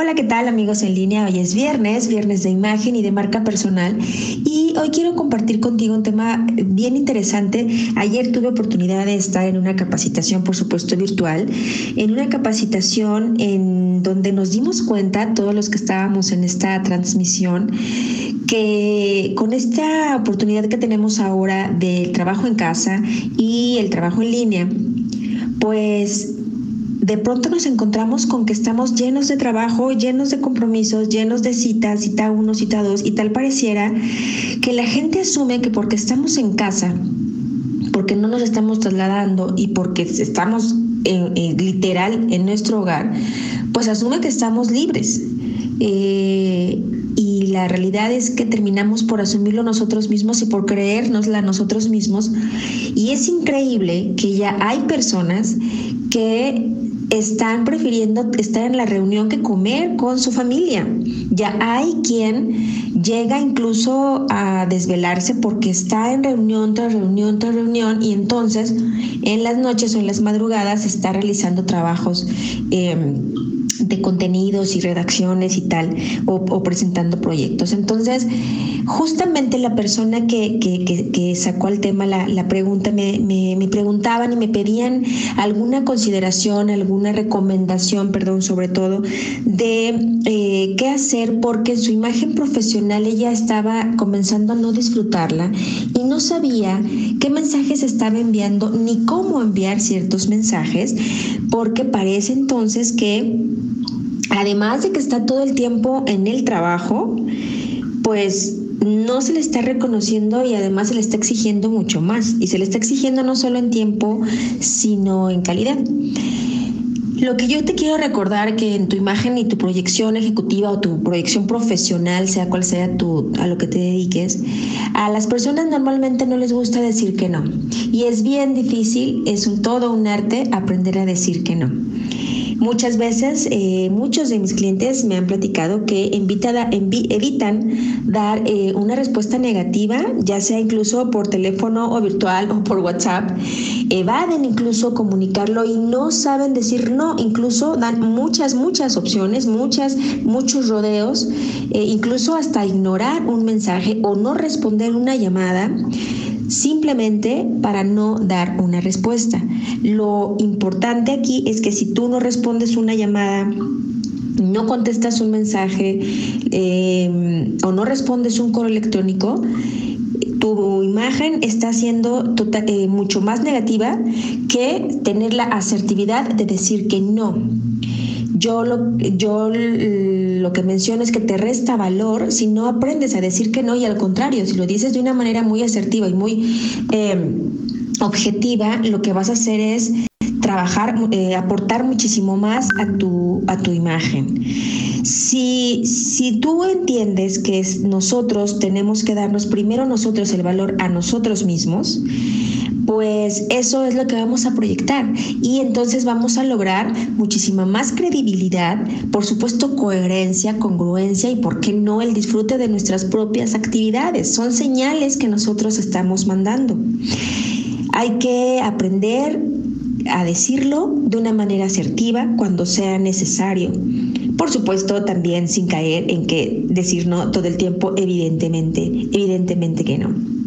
Hola, ¿qué tal amigos en línea? Hoy es viernes, viernes de imagen y de marca personal y hoy quiero compartir contigo un tema bien interesante. Ayer tuve oportunidad de estar en una capacitación, por supuesto virtual, en una capacitación en donde nos dimos cuenta, todos los que estábamos en esta transmisión, que con esta oportunidad que tenemos ahora del trabajo en casa y el trabajo en línea, pues de pronto nos encontramos con que estamos llenos de trabajo, llenos de compromisos, llenos de citas, cita uno, cita dos, y tal pareciera que la gente asume que porque estamos en casa, porque no nos estamos trasladando y porque estamos en, literal en nuestro hogar, pues asume que estamos libres. Eh, y la realidad es que terminamos por asumirlo nosotros mismos y por creérnosla nosotros mismos. Y es increíble que ya hay personas que están prefiriendo estar en la reunión que comer con su familia. Ya hay quien llega incluso a desvelarse porque está en reunión tras reunión tras reunión y entonces en las noches o en las madrugadas está realizando trabajos. Eh, de contenidos y redacciones y tal, o, presentando proyectos. Entonces, justamente la persona que, que, sacó al tema la, pregunta, me, me, preguntaban y me pedían alguna consideración, alguna recomendación, perdón, sobre todo, de eh, qué hacer, porque en su imagen profesional ella estaba comenzando a no disfrutarla y no sabía qué mensajes estaba enviando ni cómo enviar ciertos mensajes, porque parece entonces que además de que está todo el tiempo en el trabajo, pues no se le está reconociendo y además se le está exigiendo mucho más. Y se le está exigiendo no solo en tiempo, sino en calidad. Lo que yo te quiero recordar que en tu imagen y tu proyección ejecutiva o tu proyección profesional, sea cual sea tu, a lo que te dediques, a las personas normalmente no les gusta decir que no. Y es bien difícil, es un todo un arte aprender a decir que no. Muchas veces, eh, muchos de mis clientes me han platicado que evitan dar eh, una respuesta negativa, ya sea incluso por teléfono o virtual o por WhatsApp. Evaden incluso comunicarlo y no saben decir no. Incluso dan muchas, muchas opciones, muchas, muchos rodeos, eh, incluso hasta ignorar un mensaje o no responder una llamada simplemente para no dar una respuesta. Lo importante aquí es que si tú no respondes una llamada, no contestas un mensaje eh, o no respondes un correo electrónico, tu imagen está siendo tota-, eh, mucho más negativa que tener la asertividad de decir que no. Yo lo, yo lo que menciono es que te resta valor si no aprendes a decir que no y al contrario, si lo dices de una manera muy asertiva y muy eh, objetiva, lo que vas a hacer es trabajar, eh, aportar muchísimo más a tu, a tu imagen. Si, si tú entiendes que nosotros tenemos que darnos primero nosotros el valor a nosotros mismos, pues eso es lo que vamos a proyectar y entonces vamos a lograr muchísima más credibilidad, por supuesto coherencia, congruencia y por qué no el disfrute de nuestras propias actividades. Son señales que nosotros estamos mandando. Hay que aprender a decirlo de una manera asertiva cuando sea necesario. Por supuesto, también sin caer en que decir no todo el tiempo, evidentemente, evidentemente que no.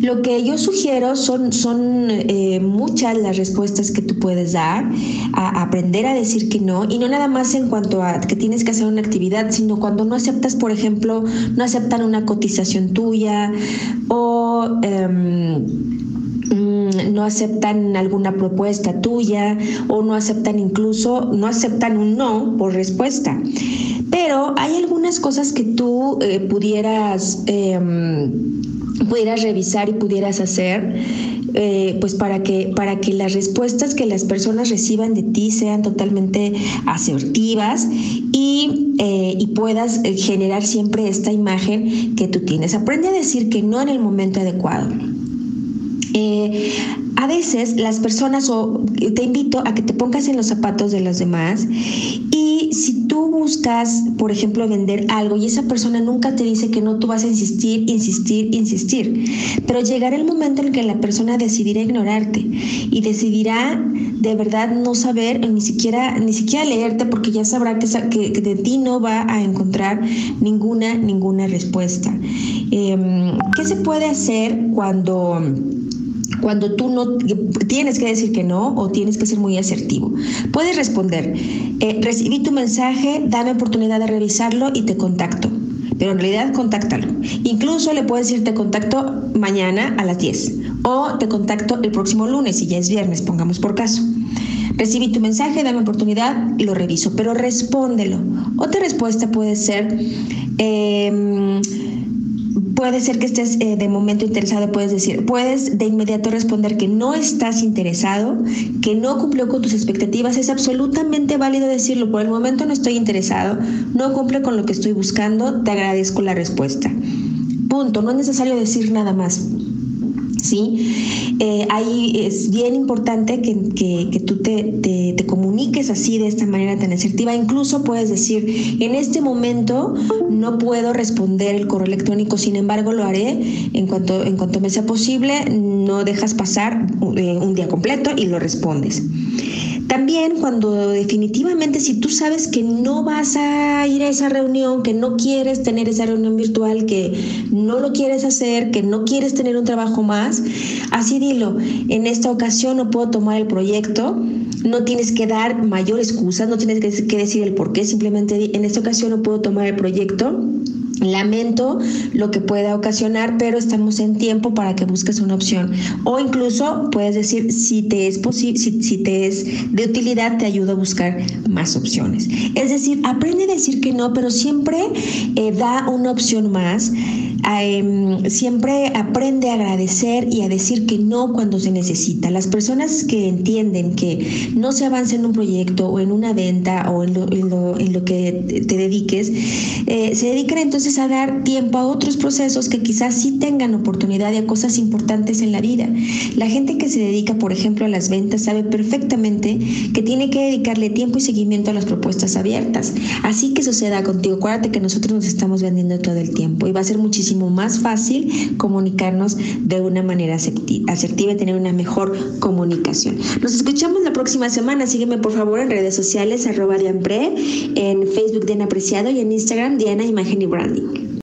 Lo que yo sugiero son, son eh, muchas las respuestas que tú puedes dar, a aprender a decir que no, y no nada más en cuanto a que tienes que hacer una actividad, sino cuando no aceptas, por ejemplo, no aceptan una cotización tuya o... Em, mm, no aceptan alguna propuesta tuya o no aceptan incluso, no aceptan un no por respuesta. Pero hay algunas cosas que tú eh, pudieras em, pudieras revisar y pudieras hacer, eh, pues para que, para que las respuestas que las personas reciban de ti sean totalmente asertivas y, eh, y puedas eh, generar siempre esta imagen que tú tienes. Aprende a decir que no en el momento adecuado. Eh, a veces las personas, o te invito a que te pongas en los zapatos de los demás y si tú buscas, por ejemplo, vender algo y esa persona nunca te dice que no, tú vas a insistir, insistir, insistir. Pero llegará el momento en que la persona decidirá ignorarte y decidirá de verdad no saber ni siquiera, ni siquiera leerte porque ya sabrá que, de ti no va a encontrar ninguna, ninguna respuesta. Em, ¿Qué se puede hacer cuando cuando tú no tienes que decir que no o tienes que ser muy asertivo. Puedes responder, eh, recibí tu mensaje, dame oportunidad de revisarlo y te contacto. Pero en realidad contáctalo. Incluso le puedes decir te contacto mañana a las 10 o te contacto el próximo lunes si ya es viernes, pongamos por caso. Recibí tu mensaje, dame oportunidad, lo reviso, pero respóndelo. Otra respuesta puede ser... Eh, puede ser que estés eh, de momento interesado, puedes decir, puedes de inmediato responder que no estás interesado, que no cumplió con tus expectativas, es absolutamente válido decirlo, por el momento no estoy interesado, no cumple con lo que estoy buscando, te agradezco la respuesta. Punto, no es necesario decir nada más. ¿Sí? Eh, ahí es bien importante que, tú te, te, comuniques así, de esta manera tan asertiva. Incluso puedes decir, en este momento no puedo responder el correo electrónico, sin embargo lo haré en cuanto, en cuanto me sea posible, no dejas pasar eh, un día completo y lo respondes. También cuando definitivamente si tú sabes que no vas a ir a esa reunión, que no quieres tener esa reunión virtual, que no lo quieres hacer, que no quieres tener un trabajo más, así dilo, en esta ocasión no puedo tomar el proyecto, no tienes que dar mayor excusa, no tienes que decir el por qué, simplemente en esta ocasión no puedo tomar el proyecto Lamento lo que pueda ocasionar, pero estamos en tiempo para que busques una opción. O incluso puedes decir, si te es posible, si, te es de utilidad, te ayudo a buscar más opciones. Es decir, aprende a decir que no, pero siempre eh, da una opción más. Em, siempre aprende a agradecer y a decir que no cuando se necesita. Las personas que entienden que no se avanza en un proyecto o en una venta o en lo, en lo, que te dediques, eh, se dedican entonces a dar tiempo a otros procesos que quizás sí tengan oportunidad a cosas importantes en la vida. La gente que se dedica, por ejemplo, a las ventas sabe perfectamente que tiene que dedicarle tiempo y seguimiento a las propuestas abiertas. Así que suceda contigo. Acuérdate que nosotros nos estamos vendiendo todo el tiempo y va a ser muchísimo más fácil comunicarnos de una manera asertiva y tener una mejor comunicación. Nos escuchamos la próxima semana. Sígueme por favor en redes sociales arroba Dianpre, en Facebook Diana Apreciado y en Instagram Diana Imagen y Branding. Gandhi.